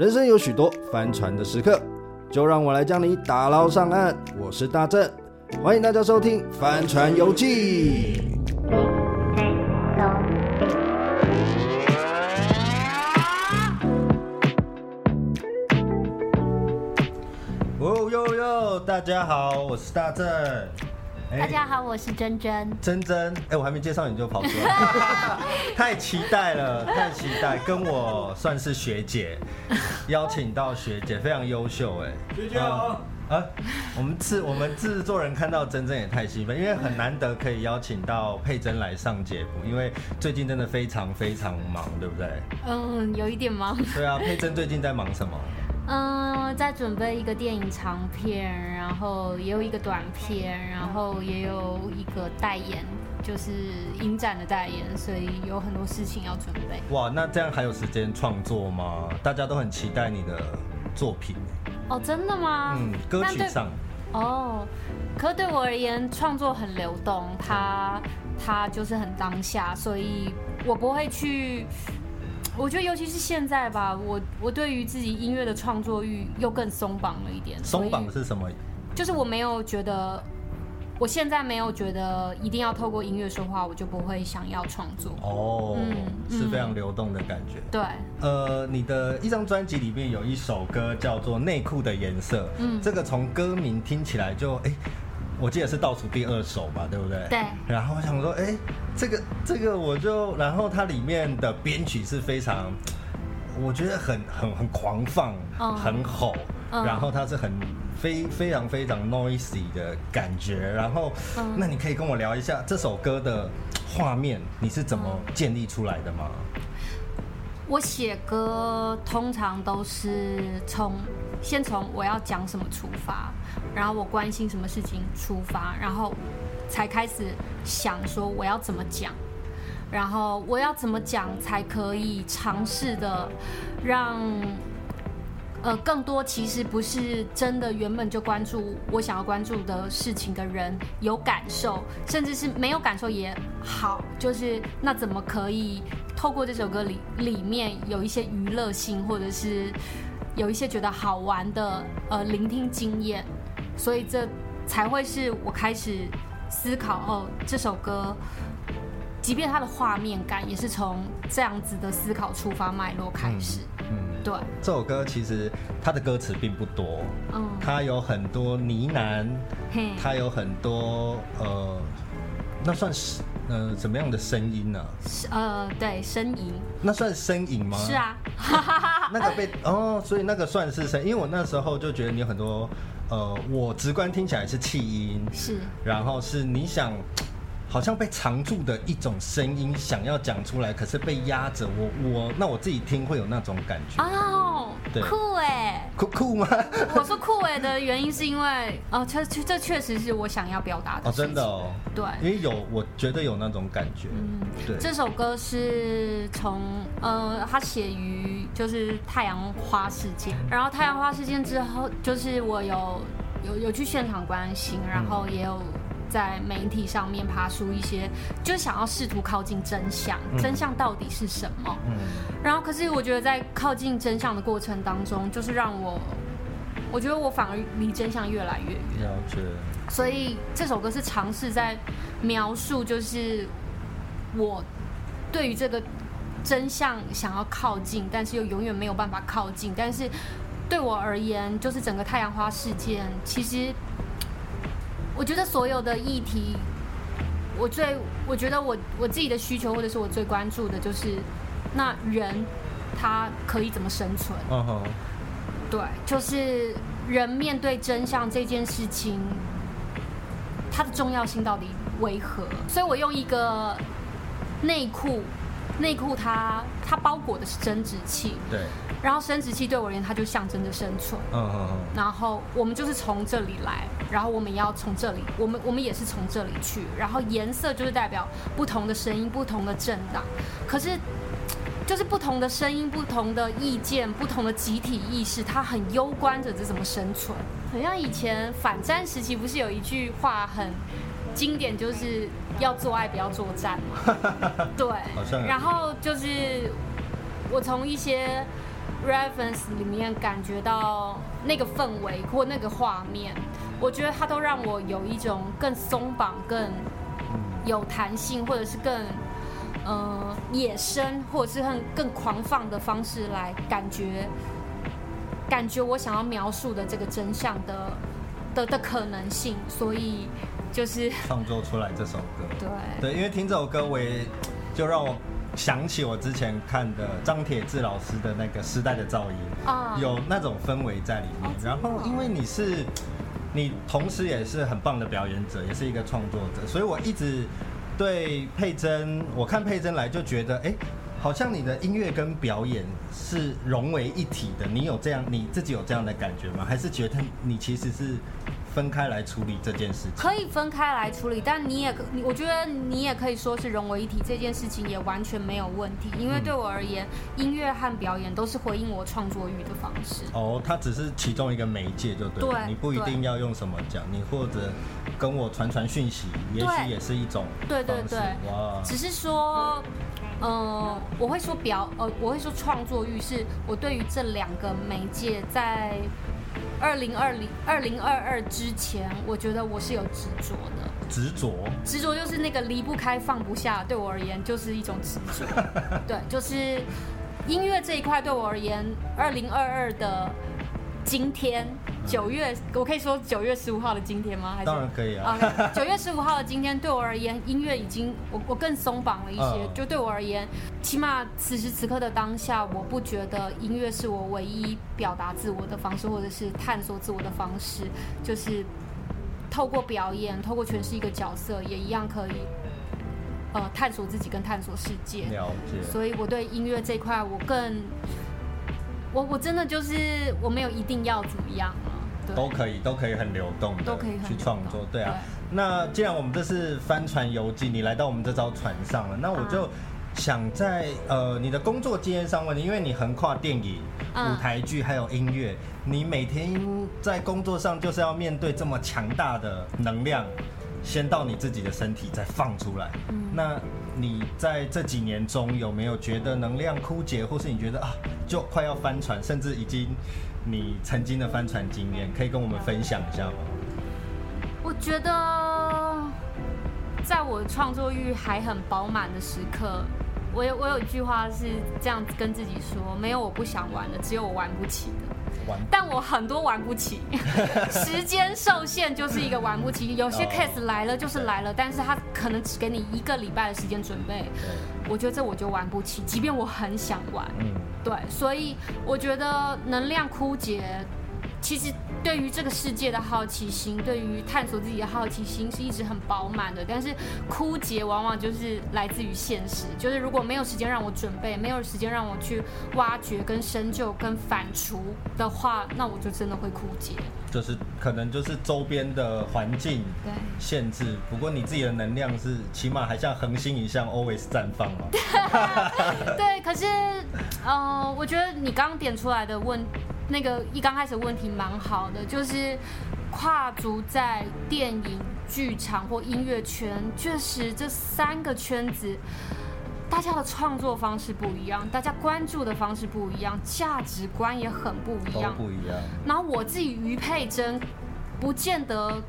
人生有许多帆船的时刻，就让我来将你打捞上岸。我是大正，欢迎大家收听《帆船游记》。哦哟哟，大家好，我是大正。大家好，我是珍珍。珍珍，哎，我还没介绍你就跑出来，太期待了，太期待，跟我算是学姐，邀请到学姐，非常优秀，哎，学姐好。啊，我们制我们制作人看到珍珍也太兴奋，因为很难得可以邀请到佩珍来上节目，因为最近真的非常非常忙，对不对？嗯，有一点忙。对啊，佩珍最近在忙什么？嗯，在准备一个电影长片，然后也有一个短片，然后也有一个代言，就是影展的代言，所以有很多事情要准备。哇，那这样还有时间创作吗？大家都很期待你的作品。哦，真的吗？嗯，歌曲上。哦，可对我而言，创作很流动，它它就是很当下，所以我不会去。我觉得，尤其是现在吧，我我对于自己音乐的创作欲又更松绑了一点。松绑是什么？就是我没有觉得，我现在没有觉得一定要透过音乐说话，我就不会想要创作。哦，嗯，是非常流动的感觉。对。呃，你的一张专辑里面有一首歌叫做《内裤的颜色》，嗯，这个从歌名听起来就哎。我记得是倒数第二首吧，对不对？对。然后我想说，哎，这个这个我就，然后它里面的编曲是非常，我觉得很很很狂放，嗯、很吼，嗯、然后它是很非非常非常 noisy 的感觉。然后，嗯、那你可以跟我聊一下这首歌的画面，你是怎么建立出来的吗？我写歌通常都是从先从我要讲什么出发，然后我关心什么事情出发，然后才开始想说我要怎么讲，然后我要怎么讲才可以尝试的让。呃，更多其实不是真的原本就关注我想要关注的事情的人有感受，甚至是没有感受也好，就是那怎么可以透过这首歌里里面有一些娱乐性，或者是有一些觉得好玩的呃聆听经验，所以这才会是我开始思考哦，这首歌，即便它的画面感也是从这样子的思考出发脉络开始。嗯对，这首歌其实它的歌词并不多，嗯，它有很多呢喃，嘿，它有很多呃，那算是呃怎么样的声音呢？呃，对，呻吟。那算呻吟吗？是啊，那个被哦，所以那个算是声，因为我那时候就觉得你有很多呃，我直观听起来是气音，是，然后是你想。好像被藏住的一种声音，想要讲出来，可是被压着。我我那我自己听会有那种感觉哦，对酷哎，酷酷吗？我说酷哎的原因是因为哦，这这确实是我想要表达的哦，真的哦，对，因为有我觉得有那种感觉，嗯，对。这首歌是从呃，它写于就是太阳花事件，然后太阳花事件之后，就是我有有有去现场关心，然后也有。在媒体上面爬出一些，就想要试图靠近真相，真相到底是什么？嗯，然后可是我觉得在靠近真相的过程当中，就是让我，我觉得我反而离真相越来越远。了解。所以这首歌是尝试在描述，就是我对于这个真相想要靠近，但是又永远没有办法靠近。但是对我而言，就是整个太阳花事件，其实。我觉得所有的议题，我最我觉得我我自己的需求，或者是我最关注的，就是那人他可以怎么生存？嗯哼，对，就是人面对真相这件事情，它的重要性到底为何？所以我用一个内裤。内裤它它包裹的是生殖器，对，然后生殖器对我而言，它就象征着生存，嗯嗯嗯，然后我们就是从这里来，然后我们要从这里，我们我们也是从这里去，然后颜色就是代表不同的声音、不同的震荡，可是就是不同的声音、不同的意见、不同的集体意识，它很攸关着这怎么生存。好像以前反战时期不是有一句话很。经典就是要做爱，不要作战嘛。对，然后就是我从一些 reference 里面感觉到那个氛围或那个画面，我觉得它都让我有一种更松绑、更有弹性，或者是更呃野生，或者是很更狂放的方式来感觉，感觉我想要描述的这个真相的的的可能性，所以就是创作出来这首歌。对对，因为听这首歌，我也就让我。想起我之前看的张铁志老师的那个时代的噪音啊，有那种氛围在里面。然后因为你是，你同时也是很棒的表演者，也是一个创作者，所以我一直对佩珍，我看佩珍来就觉得，哎，好像你的音乐跟表演是融为一体的。你有这样，你自己有这样的感觉吗？还是觉得你其实是？分开来处理这件事情，可以分开来处理，但你也，我觉得你也可以说是融为一体，这件事情也完全没有问题。因为对我而言，嗯、音乐和表演都是回应我创作欲的方式。哦，它只是其中一个媒介，就对。对，你不一定要用什么讲，你或者跟我传传讯息，也许也是一种。对对对，哇，只是说，嗯、呃，我会说表，呃，我会说创作欲是我对于这两个媒介在。二零二零二零二二之前，我觉得我是有执着的。执着，执着就是那个离不开、放不下。对我而言，就是一种执着。对，就是音乐这一块，对我而言，二零二二的今天。九月，我可以说九月十五号的今天吗？还是当然可以啊。九月十五号的今天，对我而言，音乐已经我我更松绑了一些。Uh. 就对我而言，起码此时此刻的当下，我不觉得音乐是我唯一表达自我的方式，或者是探索自我的方式。就是透过表演，透过诠释一个角色，也一样可以呃探索自己跟探索世界。了解。所以我对音乐这块，我更。我我真的就是我没有一定要怎么样了，都可以都可以很流动的，都可以去创作，对啊。那既然我们这是帆船游记，你来到我们这艘船上了，那我就想在呃你的工作经验上问你，因为你横跨电影、舞台剧还有音乐，你每天在工作上就是要面对这么强大的能量，先到你自己的身体再放出来，嗯那。你在这几年中有没有觉得能量枯竭，或是你觉得啊，就快要翻船，甚至已经你曾经的翻船经验，可以跟我们分享一下吗？我觉得，在我创作欲还很饱满的时刻，我有我有一句话是这样子跟自己说：没有我不想玩的，只有我玩不起的。但我很多玩不起，时间受限就是一个玩不起。有些 case 来了就是来了，但是他可能只给你一个礼拜的时间准备。我觉得这我就玩不起，即便我很想玩。嗯对，所以我觉得能量枯竭，其实。对于这个世界的好奇心，对于探索自己的好奇心是一直很饱满的，但是枯竭往往就是来自于现实。就是如果没有时间让我准备，没有时间让我去挖掘、跟深究、跟反刍的话，那我就真的会枯竭。就是可能就是周边的环境限制，不过你自己的能量是起码还像恒星一样 always 绽放嘛。对，可是，嗯、呃，我觉得你刚刚点出来的问。那个一刚开始问题蛮好的，就是跨足在电影、剧场或音乐圈，确实这三个圈子，大家的创作方式不一样，大家关注的方式不一样，价值观也很不一样。不一样。然后我自己于佩珍，不见得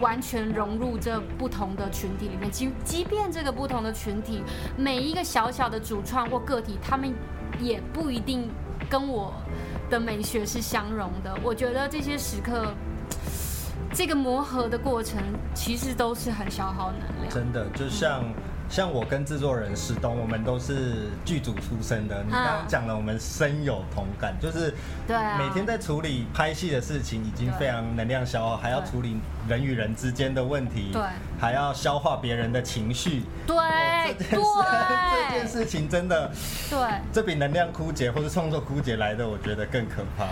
完全融入这不同的群体里面。即即便这个不同的群体，每一个小小的主创或个体，他们也不一定跟我。的美学是相融的，我觉得这些时刻，这个磨合的过程，其实都是很消耗能量。真的，就像。像我跟制作人石东，我们都是剧组出身的。你刚刚讲了，我们深有同感，就是对每天在处理拍戏的事情，已经非常能量消耗，还要处理人与人之间的问题，对，还要消化别人的情绪，对，这件事，这件事情真的，对，这比能量枯竭或者创作枯竭来的，我觉得更可怕。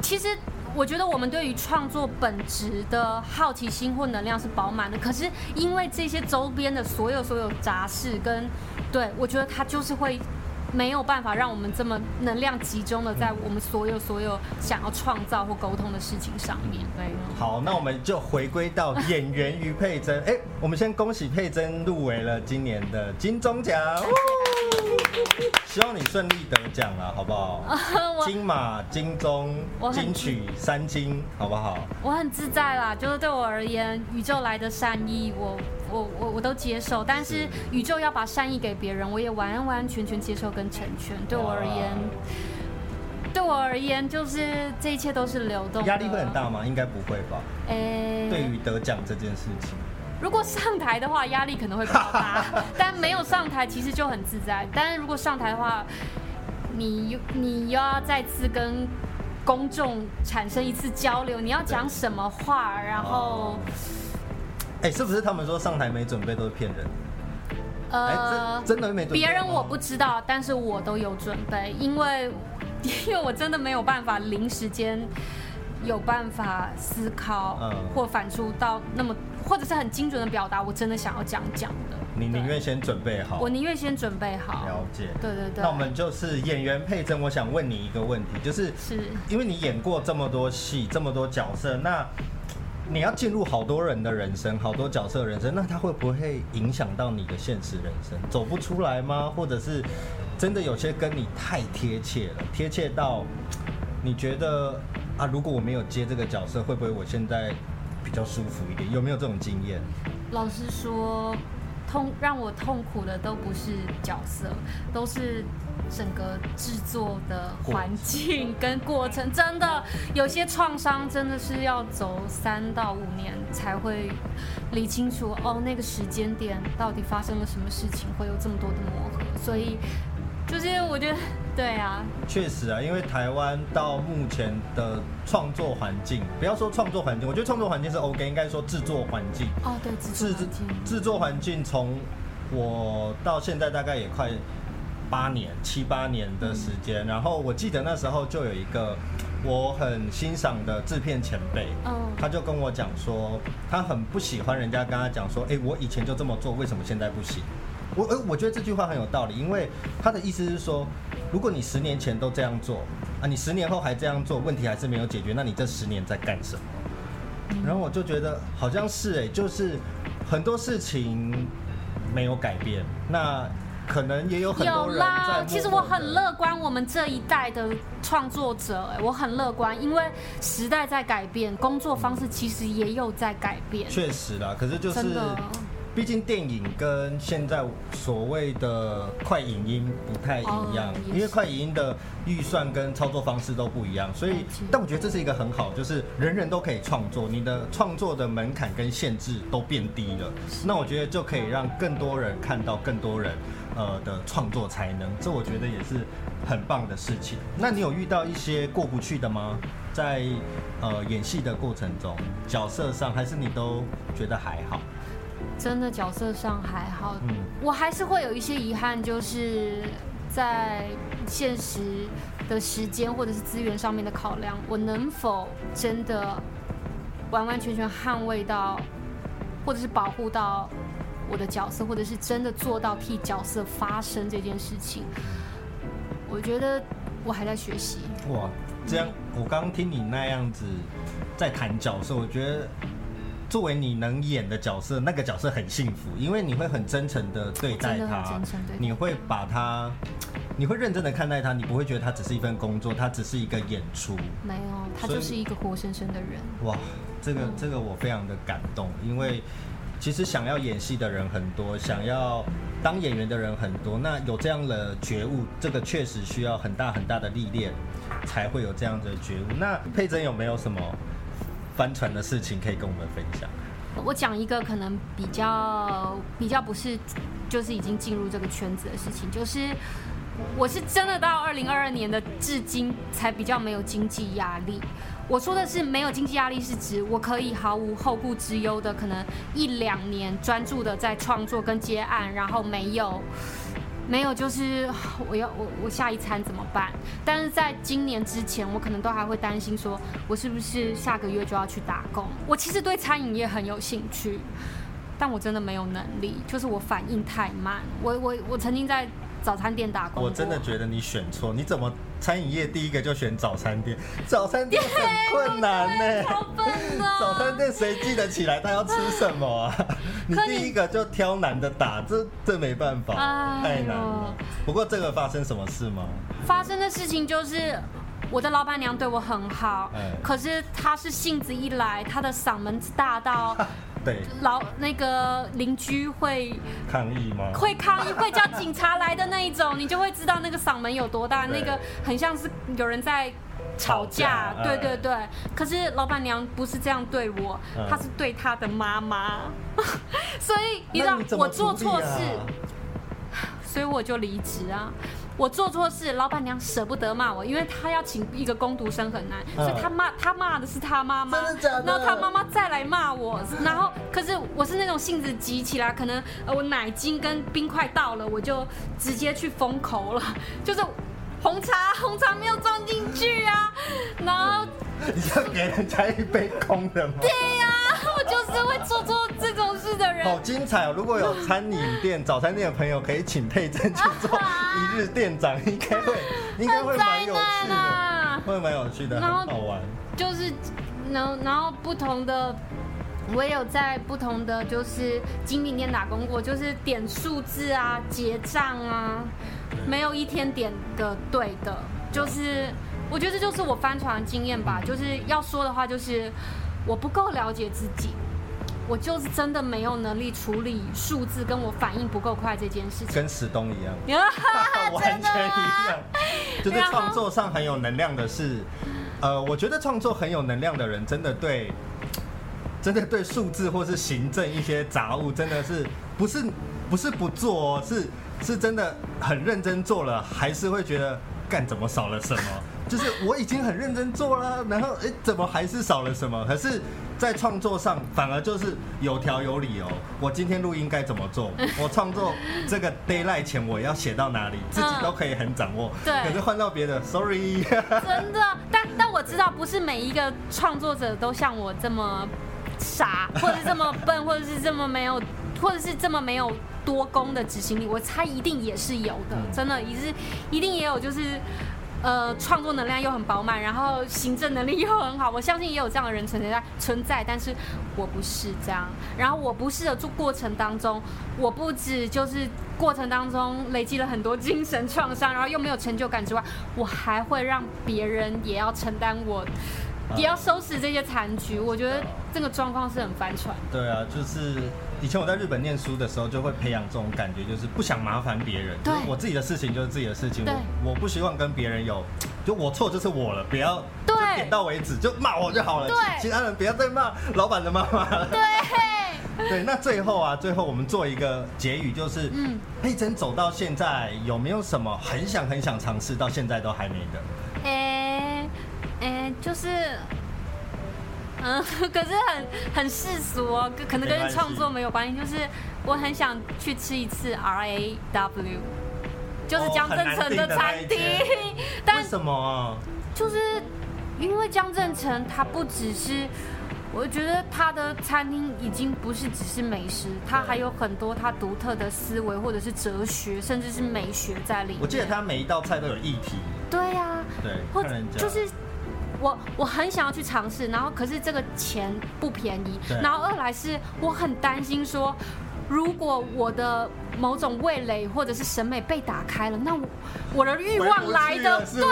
其实。我觉得我们对于创作本质的好奇心或能量是饱满的，可是因为这些周边的所有所有杂事跟，对，我觉得它就是会没有办法让我们这么能量集中的在我们所有所有想要创造或沟通的事情上面。对，好，那我们就回归到演员于佩珍。哎，我们先恭喜佩珍入围了今年的金钟奖。希望你顺利得奖了，好不好？金马、金钟、金曲三金，好不好？我很自在啦，就是对我而言，宇宙来的善意，我我我我都接受。但是宇宙要把善意给别人，我也完完全全接受跟成全。对我而言，对我而言，就是这一切都是流动。压力会很大吗？应该不会吧？对于得奖这件事情。如果上台的话，压力可能会比较大，但没有上台其实就很自在。但是如果上台的话，你你又要再次跟公众产生一次交流，你要讲什么话，然后，哎、欸，是不是他们说上台没准备都是骗人？呃、欸，真的没准备。别人我不知道，但是我都有准备，因为 因为我真的没有办法临时间。有办法思考，或反出到那么，或者是很精准的表达，我真的想要这样讲的。你宁愿先准备好，我宁愿先准备好。了解，对对对。那我们就是演员佩甄，我想问你一个问题，就是，是因为你演过这么多戏，这么多角色，那你要进入好多人的人生，好多角色的人生，那他会不会影响到你的现实人生，走不出来吗？或者是真的有些跟你太贴切了，贴切到你觉得？啊，如果我没有接这个角色，会不会我现在比较舒服一点？有没有这种经验？老实说，痛让我痛苦的都不是角色，都是整个制作的环境跟过程。真的，有些创伤真的是要走三到五年才会理清楚。哦，那个时间点到底发生了什么事情，会有这么多的磨合。所以，就是我觉得。对啊，确实啊，因为台湾到目前的创作环境，不要说创作环境，我觉得创作环境是 OK，应该说制作环境。哦，对，制作环境。制作环境从我到现在大概也快八年、七八年的时间，嗯，然后我记得那时候就有一个我很欣赏的制片前辈，嗯，他就跟我讲说，他很不喜欢人家跟他讲说，哎，我以前就这么做，为什么现在不行？我呃，我觉得这句话很有道理，因为他的意思是说，如果你十年前都这样做啊，你十年后还这样做，问题还是没有解决，那你这十年在干什么？然后我就觉得好像是哎，就是很多事情没有改变，那可能也有很多人在。有啦，其实我很乐观，我们这一代的创作者，哎，我很乐观，因为时代在改变，工作方式其实也有在改变。确实啦，可是就是。毕竟电影跟现在所谓的快影音不太一样，因为快影音的预算跟操作方式都不一样，所以，但我觉得这是一个很好，就是人人都可以创作，你的创作的门槛跟限制都变低了，那我觉得就可以让更多人看到更多人呃的创作才能，这我觉得也是很棒的事情。那你有遇到一些过不去的吗？在呃演戏的过程中，角色上还是你都觉得还好？真的角色上还好，嗯，我还是会有一些遗憾，就是在现实的时间或者是资源上面的考量，我能否真的完完全全捍卫到，或者是保护到我的角色，或者是真的做到替角色发声这件事情，我觉得我还在学习。哇，这样我刚刚听你那样子在谈角色，我觉得。作为你能演的角色，那个角色很幸福，因为你会很真诚的对待他，你会把他，你会认真的看待他，你不会觉得他只是一份工作，他只是一个演出。没有，他就是一个活生生的人。哇，这个这个我非常的感动，因为其实想要演戏的人很多，想要当演员的人很多，那有这样的觉悟，这个确实需要很大很大的历练，才会有这样的觉悟。那佩珍有没有什么？帆船的事情可以跟我们分享。我讲一个可能比较比较不是，就是已经进入这个圈子的事情，就是我是真的到二零二二年的至今才比较没有经济压力。我说的是没有经济压力，是指我可以毫无后顾之忧的，可能一两年专注的在创作跟接案，然后没有。没有，就是我要我我下一餐怎么办？但是在今年之前，我可能都还会担心，说我是不是下个月就要去打工？我其实对餐饮业很有兴趣，但我真的没有能力，就是我反应太慢。我我我曾经在早餐店打工。我真的觉得你选错，你怎么餐饮业第一个就选早餐店？早餐店很困难呢，好笨啊！早餐店谁记得起来他要吃什么啊？你第一个就挑难的打，这这没办法，太难了。不过这个发生什么事吗？发生的事情就是。我的老板娘对我很好，欸、可是她是性子一来，她的嗓门大到，对，老那个邻居会抗议吗？会抗议，会叫警察来的那一种，你就会知道那个嗓门有多大，那个很像是有人在吵架，对对对。可是老板娘不是这样对我，她是对她的妈妈，所以你知道我做错事，所以我就离职啊。我做错事，老板娘舍不得骂我，因为她要请一个工读生很难，所以她骂她骂的是她妈妈，然后她妈妈再来骂我，然后可是我是那种性子急起来，可能我奶精跟冰块到了，我就直接去封口了，就是红茶 红茶没有装进去啊，然后 你要给人家一杯空的吗？对呀、是会做做这种事的人。好精彩哦！如果有餐饮店、早餐店的朋友，可以请佩珍去做一日店长，应该会，应该会蛮有趣的，会蛮有趣的，很好玩。就是，然后然后不同的，我也有在不同的就是精品店打工过，就是点数字啊、结账啊，没有一天点的对的，就是。我觉得这就是我翻船的经验吧，就是要说的话，就是我不够了解自己，我就是真的没有能力处理数字，跟我反应不够快这件事情。跟史东一样，完全一样。就是创作上很有能量的是，呃，我觉得创作很有能量的人，真的对，真的对数字或是行政一些杂物，真的是不是不是不做哦，是是真的很认真做了，还是会觉得干怎么少了什么。就是我已经很认真做了，然后哎，怎么还是少了什么？可是，在创作上反而就是有条有理哦。我今天录音该怎么做？我创作这个 d a y l i g h t 前我要写到哪里，自己都可以很掌握。对。可是换到别的，sorry。真的，但但我知道，不是每一个创作者都像我这么傻，或者是这么笨，或者是这么没有，或者是这么没有多功的执行力。我猜一定也是有的，真的也是一定也有，就是。呃，创作能量又很饱满，然后行政能力又很好，我相信也有这样的人存在存在，但是我不是这样。然后我不是的做过程当中，我不止就是过程当中累积了很多精神创伤，然后又没有成就感之外，我还会让别人也要承担我。也要收拾这些残局，我觉得这个状况是很翻船。对啊，就是以前我在日本念书的时候，就会培养这种感觉，就是不想麻烦别人。对，我自己的事情就是自己的事情。对，我我不希望跟别人有，就我错就是我了，不要对，就点到为止，就骂我就好了。对，其他人不要再骂老板的妈妈了。对，对，那最后啊，最后我们做一个结语，就是嗯，佩珍走到现在有没有什么很想很想尝试，到现在都还没的？欸哎，就是，嗯，可是很很世俗哦，可能跟创作没有关系。就是我很想去吃一次 R A W，就是江振成的餐厅。但为什么啊？就是因为江振成他不只是，我觉得他的餐厅已经不是只是美食，他还有很多他独特的思维或者是哲学，甚至是美学在里面。我记得他每一道菜都有议题。对呀，对，或者就是。我我很想要去尝试，然后可是这个钱不便宜，然后二来是我很担心说，如果我的某种味蕾或者是审美被打开了，那我我的欲望来的，是是对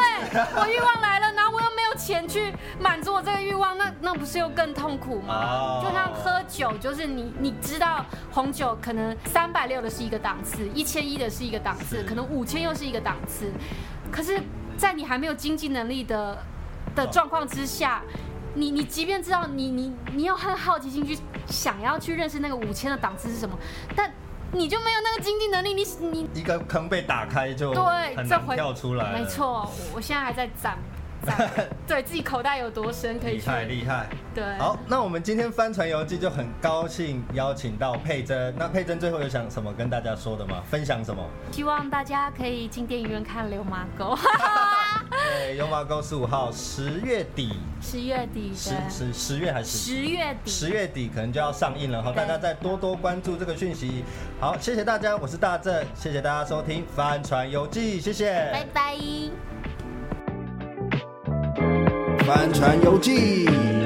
我欲望来了，然后我又没有钱去满足我这个欲望，那那不是又更痛苦吗？就像喝酒，就是你你知道红酒可能三百六的是一个档次，一千一的是一个档次，可能五千又是一个档次，可是，在你还没有经济能力的。的状况之下，你你即便知道你你你有很好奇心去想要去认识那个五千的档次是什么，但你就没有那个经济能力，你你一个坑被打开就对，很难跳出来。没错，我现在还在攒 攒，对自己口袋有多深可以。厉害厉害。对。好，那我们今天帆船游记就很高兴邀请到佩珍。那佩珍最后有想什么跟大家说的吗？分享什么？希望大家可以进电影院看《流麻沟》。对，有马沟十五号十月底，十月底，十十十月还是十月底？十月底可能就要上映了哈，大家再多多关注这个讯息。好，谢谢大家，我是大正，谢谢大家收听《帆船游记》，谢谢，拜拜。帆船游记。